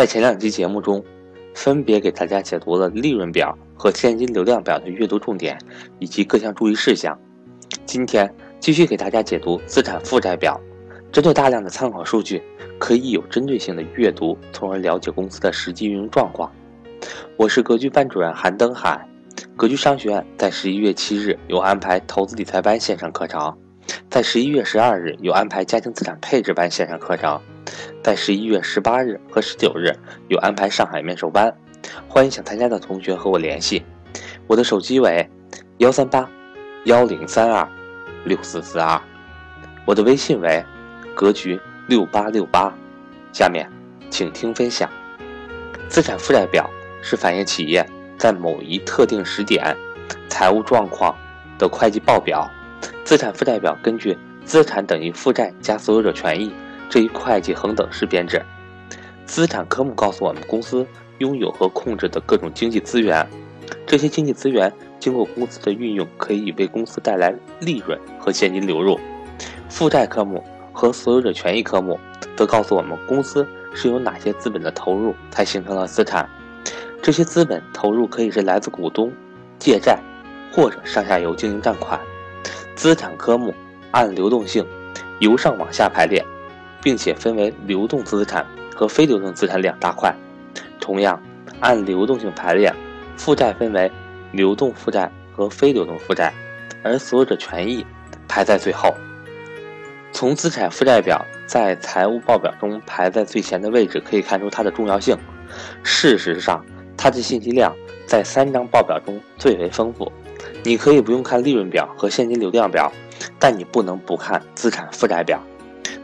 在前两期节目中，分别给大家解读了利润表和现金流量表的阅读重点以及各项注意事项。今天继续给大家解读资产负债表，针对大量的参考数据，可以有针对性的阅读，从而了解公司的实际运营状况。我是格局班主任韩登海，格局商学院在十一月七日有安排投资理财班线上课程，在十一月十二日有安排家庭资产配置班线上课程。在十一月十八日和十九日有安排上海面授班，欢迎想参加的同学和我联系。我的手机为幺三八幺零三二六四四二，我的微信为格局六八六八。下面请听分享。资产负债表是反映企业在某一特定时点财务状况的会计报表。资产负债表根据资产等于负债加所有者权益。这一会计恒等式编制，资产科目告诉我们公司拥有和控制的各种经济资源，这些经济资源经过公司的运用，可以为公司带来利润和现金流入。负债科目和所有者权益科目则告诉我们公司是有哪些资本的投入才形成了资产，这些资本投入可以是来自股东、借债或者上下游经营账款。资产科目按流动性由上往下排列。并且分为流动资产和非流动资产两大块。同样，按流动性排列，负债分为流动负债和非流动负债，而所有者权益排在最后。从资产负债表在财务报表中排在最前的位置可以看出它的重要性。事实上，它的信息量在三张报表中最为丰富。你可以不用看利润表和现金流量表，但你不能不看资产负债表。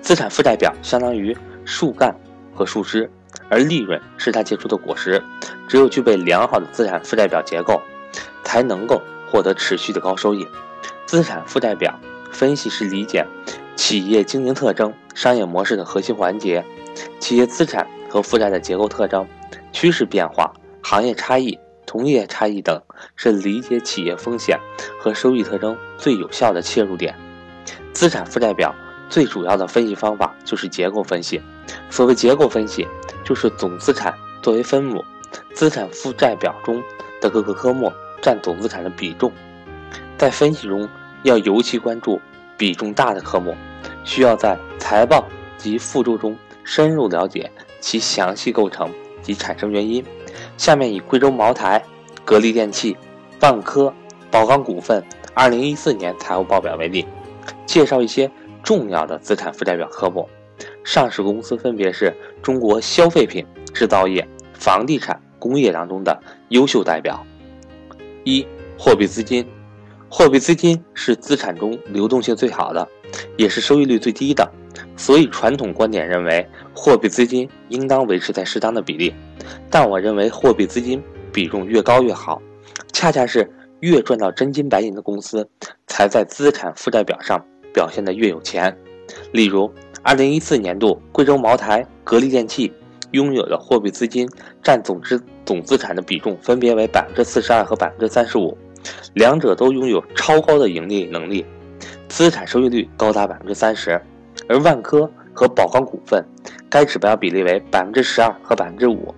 资产负债表相当于树干和树枝，而利润是它结出的果实。只有具备良好的资产负债表结构，才能够获得持续的高收益。资产负债表分析是理解企业经营特征、商业模式的核心环节。企业资产和负债的结构特征、趋势变化、行业差异、同业差异等，是理解企业风险和收益特征最有效的切入点。资产负债表。最主要的分析方法就是结构分析。所谓结构分析，就是总资产作为分母，资产负债表中的各个科目占总资产的比重。在分析中要尤其关注比重大的科目，需要在财报及附注中深入了解其详细构成及产生原因。下面以贵州茅台、格力电器、万科、宝钢股份2014年财务报表为例，介绍一些。重要的资产负债表科目，上市公司分别是中国消费品、制造业、房地产、工业当中的优秀代表。一、货币资金，货币资金是资产中流动性最好的，也是收益率最低的，所以传统观点认为货币资金应当维持在适当的比例。但我认为货币资金比重越高越好，恰恰是越赚到真金白银的公司，才在资产负债表上。表现的越有钱，例如，二零一四年度贵州茅台、格力电器拥有的货币资金占总资总资产的比重分别为百分之四十二和百分之三十五，两者都拥有超高的盈利能力，资产收益率高达百分之三十。而万科和宝钢股份，该指标比例为百分之十二和百分之五，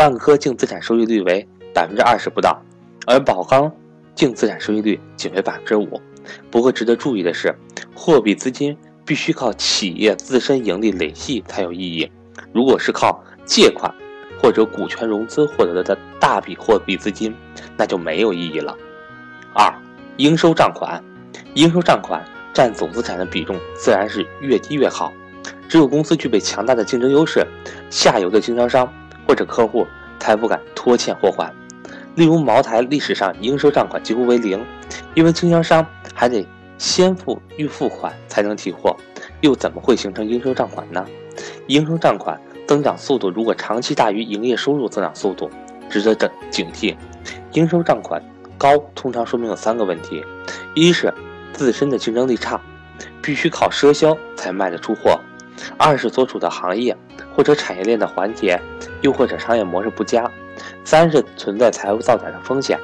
万科净资产收益率为百分之二十不到，而宝钢净资产收益率仅为百分之五。不过，值得注意的是，货币资金必须靠企业自身盈利累计才有意义。如果是靠借款或者股权融资获得的大笔货币资金，那就没有意义了。二、应收账款，应收账款占总资产的比重自然是越低越好。只有公司具备强大的竞争优势，下游的经销商或者客户才不敢拖欠货款。例如，茅台历史上应收账款几乎为零，因为经销商。还得先付预付款才能提货，又怎么会形成应收账款呢？应收账款增长速度如果长期大于营业收入增长速度，值得警警惕。应收账款高通常说明有三个问题：一是自身的竞争力差，必须靠赊销才卖得出货；二是所处的行业或者产业链的环节，又或者商业模式不佳；三是存在财务造假的风险。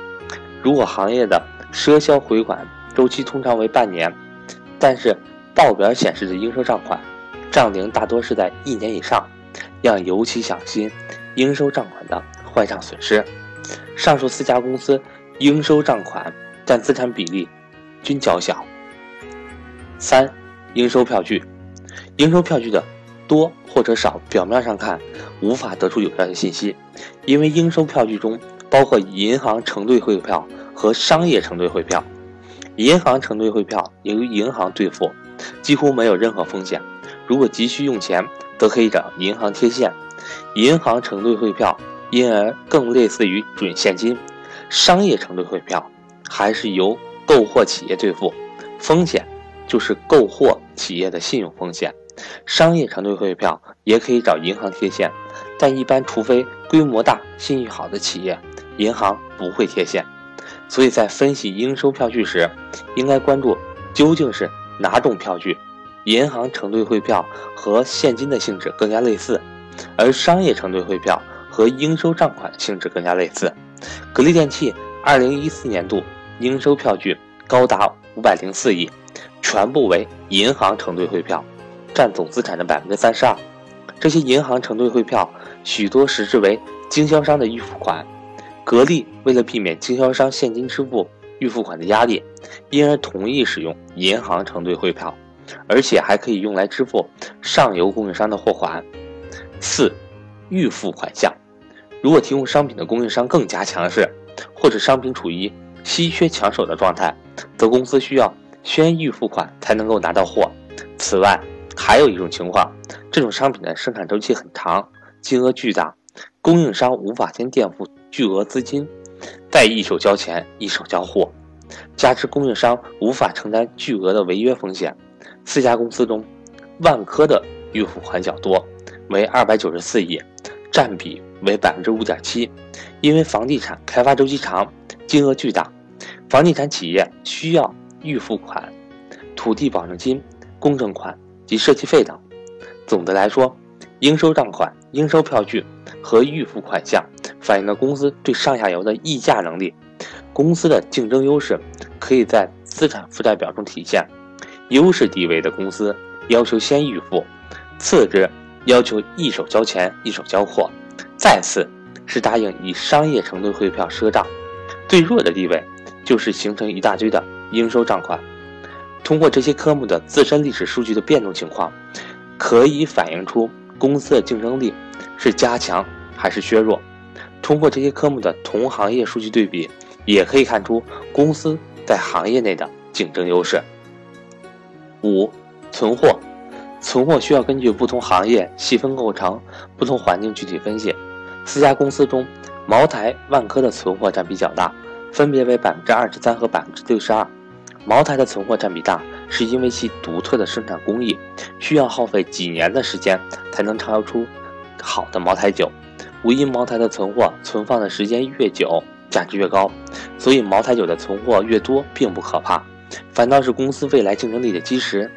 如果行业的赊销回款，周期通常为半年，但是报表显示的应收账款账龄大多是在一年以上，要尤其小心应收账款的坏账损失。上述四家公司应收账款占资产比例均较小。三、应收票据，应收票据的多或者少，表面上看无法得出有效的信息，因为应收票据中包括银行承兑汇票和商业承兑汇票。银行承兑汇票由银行兑付，几乎没有任何风险。如果急需用钱，则可以找银行贴现。银行承兑汇票因而更类似于准现金。商业承兑汇票还是由购货企业兑付，风险就是购货企业的信用风险。商业承兑汇票也可以找银行贴现，但一般除非规模大、信誉好的企业，银行不会贴现。所以在分析应收票据时，应该关注究竟是哪种票据。银行承兑汇票和现金的性质更加类似，而商业承兑汇票和应收账款性质更加类似。格力电器二零一四年度应收票据高达五百零四亿，全部为银行承兑汇票，占总资产的百分之三十二。这些银行承兑汇票许多实质为经销商的预付款。格力为了避免经销商现金支付预付款的压力，因而同意使用银行承兑汇票，而且还可以用来支付上游供应商的货款。四、预付款项，如果提供商品的供应商更加强势，或者商品处于稀缺抢手的状态，则公司需要先预付款才能够拿到货。此外，还有一种情况，这种商品的生产周期很长，金额巨大，供应商无法先垫付。巨额资金，再一手交钱一手交货，加之供应商无法承担巨额的违约风险。四家公司中，万科的预付款较多，为二百九十四亿，占比为百分之五点七。因为房地产开发周期长，金额巨大，房地产企业需要预付款、土地保证金、公证款及设计费等。总的来说，应收账款、应收票据和预付款项。反映了公司对上下游的议价能力，公司的竞争优势可以在资产负债表中体现。优势地位的公司要求先预付，次之要求一手交钱一手交货，再次是答应以商业承兑汇票赊账。最弱的地位就是形成一大堆的应收账款。通过这些科目的自身历史数据的变动情况，可以反映出公司的竞争力是加强还是削弱。通过这些科目的同行业数据对比，也可以看出公司在行业内的竞争优势。五、存货，存货需要根据不同行业细分构成、不同环境具体分析。四家公司中，茅台、万科的存货占比较大，分别为百分之二十三和百分之六十二。茅台的存货占比大，是因为其独特的生产工艺，需要耗费几年的时间才能畅销出好的茅台酒。无因茅台的存货存放的时间越久，价值越高，所以茅台酒的存货越多并不可怕，反倒是公司未来竞争力的基石。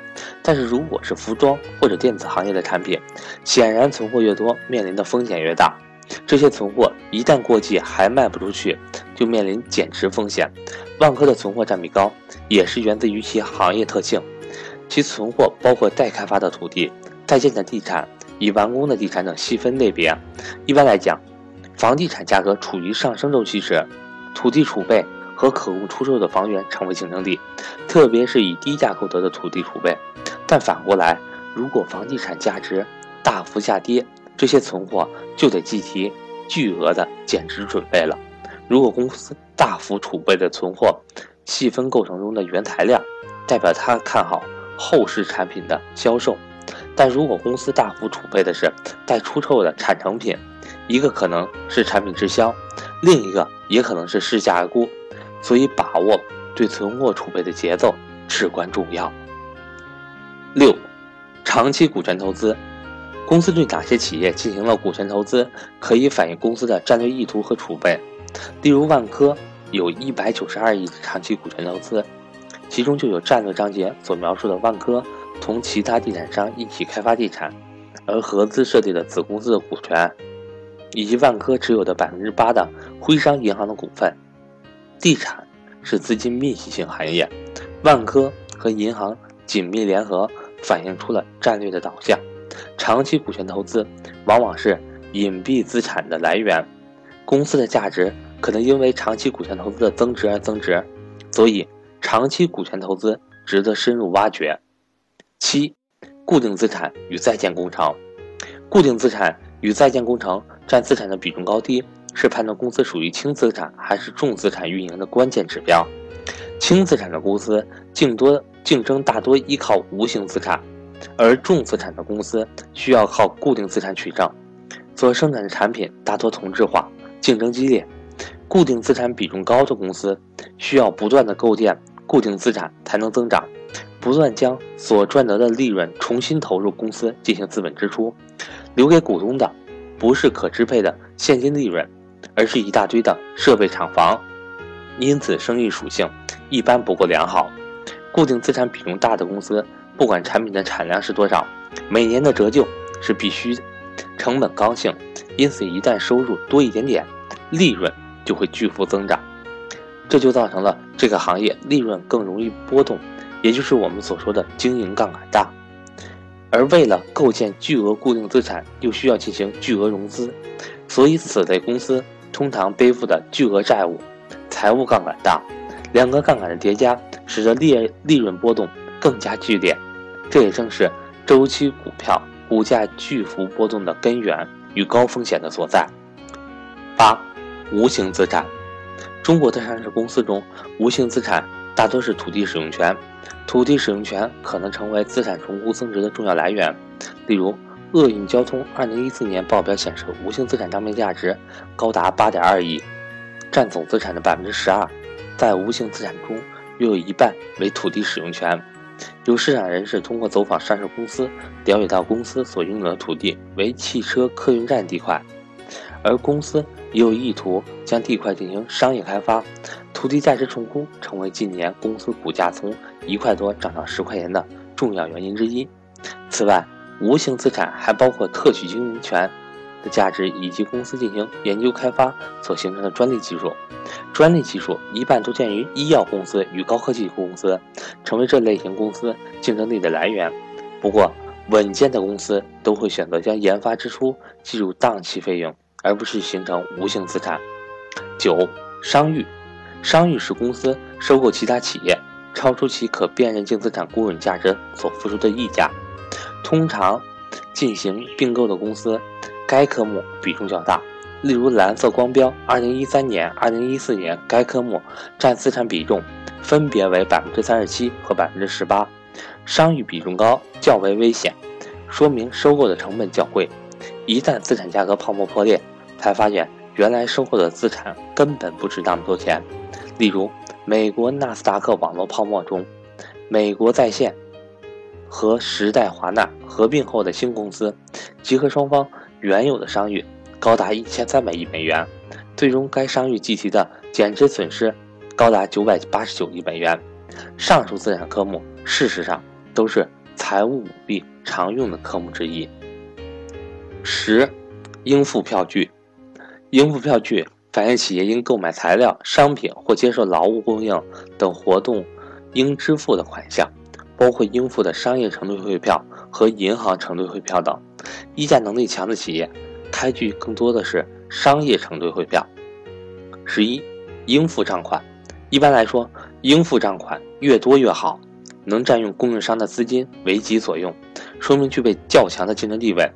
但是如果是服装或者电子行业的产品，显然存货越多，面临的风险越大。这些存货一旦过季还卖不出去，就面临减值风险。万科的存货占比高，也是源自于其行业特性，其存货包括待开发的土地、在建的地产。已完工的地产等细分类别，一般来讲，房地产价格处于上升周期时，土地储备和可供出售的房源成为竞争力，特别是以低价购得的土地储备。但反过来，如果房地产价值大幅下跌，这些存货就得计提巨额的减值准备了。如果公司大幅储备的存货，细分构成中的原材料，代表他看好后市产品的销售。但如果公司大幅储备的是待出售的产成品，一个可能是产品滞销，另一个也可能是市价估，所以把握对存货储备的节奏至关重要。六，长期股权投资，公司对哪些企业进行了股权投资，可以反映公司的战略意图和储备。例如，万科有一百九十二亿长期股权投资，其中就有战略章节所描述的万科。同其他地产商一起开发地产，而合资设立的子公司的股权，以及万科持有的百分之八的徽商银行的股份。地产是资金密集型行业，万科和银行紧密联合，反映出了战略的导向。长期股权投资往往是隐蔽资产的来源，公司的价值可能因为长期股权投资的增值而增值，所以长期股权投资值得深入挖掘。七，固定资产与在建工程，固定资产与在建工程占资产的比重高低，是判断公司属于轻资产还是重资产运营的关键指标。轻资产的公司竞多竞争大多依靠无形资产，而重资产的公司需要靠固定资产取胜，所生产的产品大多同质化，竞争激烈。固定资产比重高的公司需要不断的构建固定资产才能增长，不断将所赚得的利润重新投入公司进行资本支出，留给股东的不是可支配的现金利润，而是一大堆的设备厂房，因此生意属性。一般不够良好，固定资产比重大的公司，不管产品的产量是多少，每年的折旧是必须，成本高性，因此一旦收入多一点点，利润就会巨幅增长，这就造成了这个行业利润更容易波动，也就是我们所说的经营杠杆大。而为了构建巨额固定资产，又需要进行巨额融资，所以此类公司通常背负的巨额债务，财务杠杆大。两个杠杆的叠加，使得利利润波动更加剧烈，这也正是周期股票股价巨幅波动的根源与高风险的所在。八、无形资产。中国的上市公司中，无形资产大多是土地使用权，土地使用权可能成为资产重估增值的重要来源。例如，厄运交通2014年报表显示，无形资产账面价值高达8.2亿，占总资产的12%。在无形资产中，约有一半为土地使用权。有市场人士通过走访上市公司，了解到公司所拥有的土地为汽车客运站地块，而公司也有意图将地块进行商业开发。土地价值重估成为近年公司股价从一块多涨到十块钱的重要原因之一。此外，无形资产还包括特许经营权。的价值以及公司进行研究开发所形成的专利技术，专利技术一般都见于医药公司与高科技公司，成为这类型公司竞争力的来源。不过，稳健的公司都会选择将研发支出计入当期费用，而不是形成无形资产。九、商誉，商誉是公司收购其他企业超出其可辨认净资产公允价值所付出的溢价。通常进行并购的公司。该科目比重较大，例如蓝色光标，二零一三年、二零一四年该科目占资产比重分别为百分之三十七和百分之十八，商誉比重高较为危险，说明收购的成本较贵。一旦资产价格泡沫破裂，才发现原来收购的资产根本不值那么多钱。例如，美国纳斯达克网络泡沫中，美国在线和时代华纳合并后的新公司，集合双方。原有的商誉高达一千三百亿美元，最终该商誉计提的减值损失高达九百八十九亿美元。上述资产科目事实上都是财务舞弊常用的科目之一。十，应付票据。应付票据反映企业因购买材料、商品或接受劳务供应等活动应支付的款项，包括应付的商业承兑汇票和银行承兑汇票等。议价能力强的企业，开具更多的是商业承兑汇票。十一，应付账款。一般来说，应付账款越多越好，能占用供应商的资金为己所用，说明具备较强的竞争地位。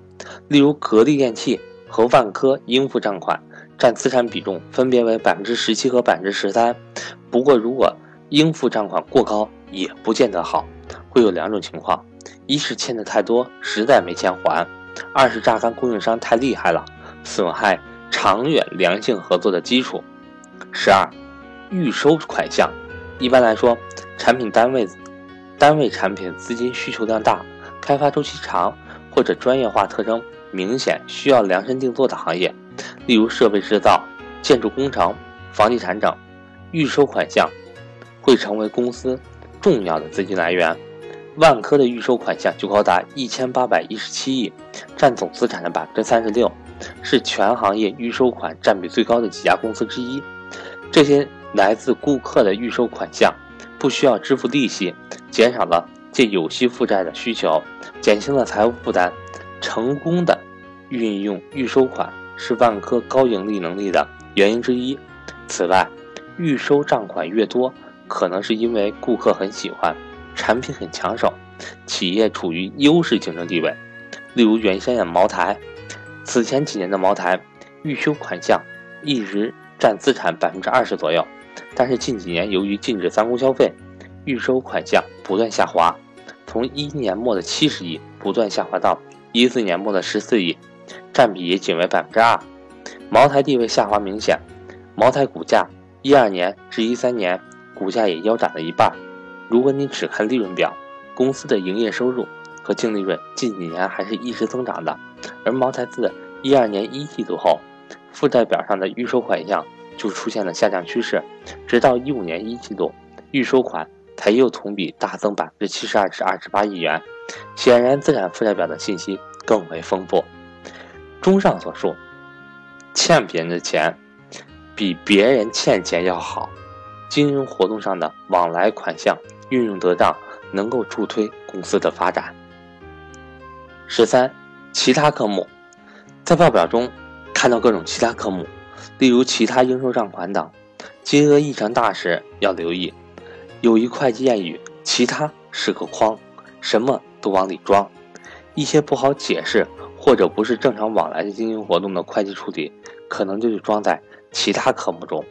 例如，格力电器和万科应付账款占资产比重分别为百分之十七和百分之十三。不过，如果应付账款过高，也不见得好，会有两种情况。一是欠的太多，实在没钱还；二是榨干供应商太厉害了，损害长远良性合作的基础。十二，预收款项。一般来说，产品单位、单位产品资金需求量大、开发周期长或者专业化特征明显，需要量身定做的行业，例如设备制造、建筑工程、房地产等，预收款项会成为公司重要的资金来源。万科的预收款项就高达一千八百一十七亿，占总资产的百分之三十六，是全行业预收款占比最高的几家公司之一。这些来自顾客的预收款项，不需要支付利息，减少了借有息负债的需求，减轻了财务负担。成功的运用预收款是万科高盈利能力的原因之一。此外，预收账款越多，可能是因为顾客很喜欢，产品很抢手，企业处于优势竞争地位。例如原先的茅台，此前几年的茅台预收款项一直占资产百分之二十左右，但是近几年由于禁止三公消费，预收款项不断下滑，从一年末的七十亿不断下滑到一四年末的十四亿，占比也仅为百分之二。茅台地位下滑明显，茅台股价一二年至一三年股价也腰斩了一半。如果你只看利润表，公司的营业收入。和净利润近几年还是一直增长的，而茅台自一二年一季度后，负债表上的预收款项就出现了下降趋势，直到一五年一季度，预收款才又同比大增百分之七十二至二十八亿元。显然，资产负债表的信息更为丰富。综上所述，欠别人的钱比别人欠钱要好，经营活动上的往来款项运用得当，能够助推公司的发展。十三，其他科目，在报表中看到各种其他科目，例如其他应收账款等，金额异常大时要留意。有一会计谚语：“其他是个筐，什么都往里装。”一些不好解释或者不是正常往来的经营活动的会计处理，可能就是装在其他科目中。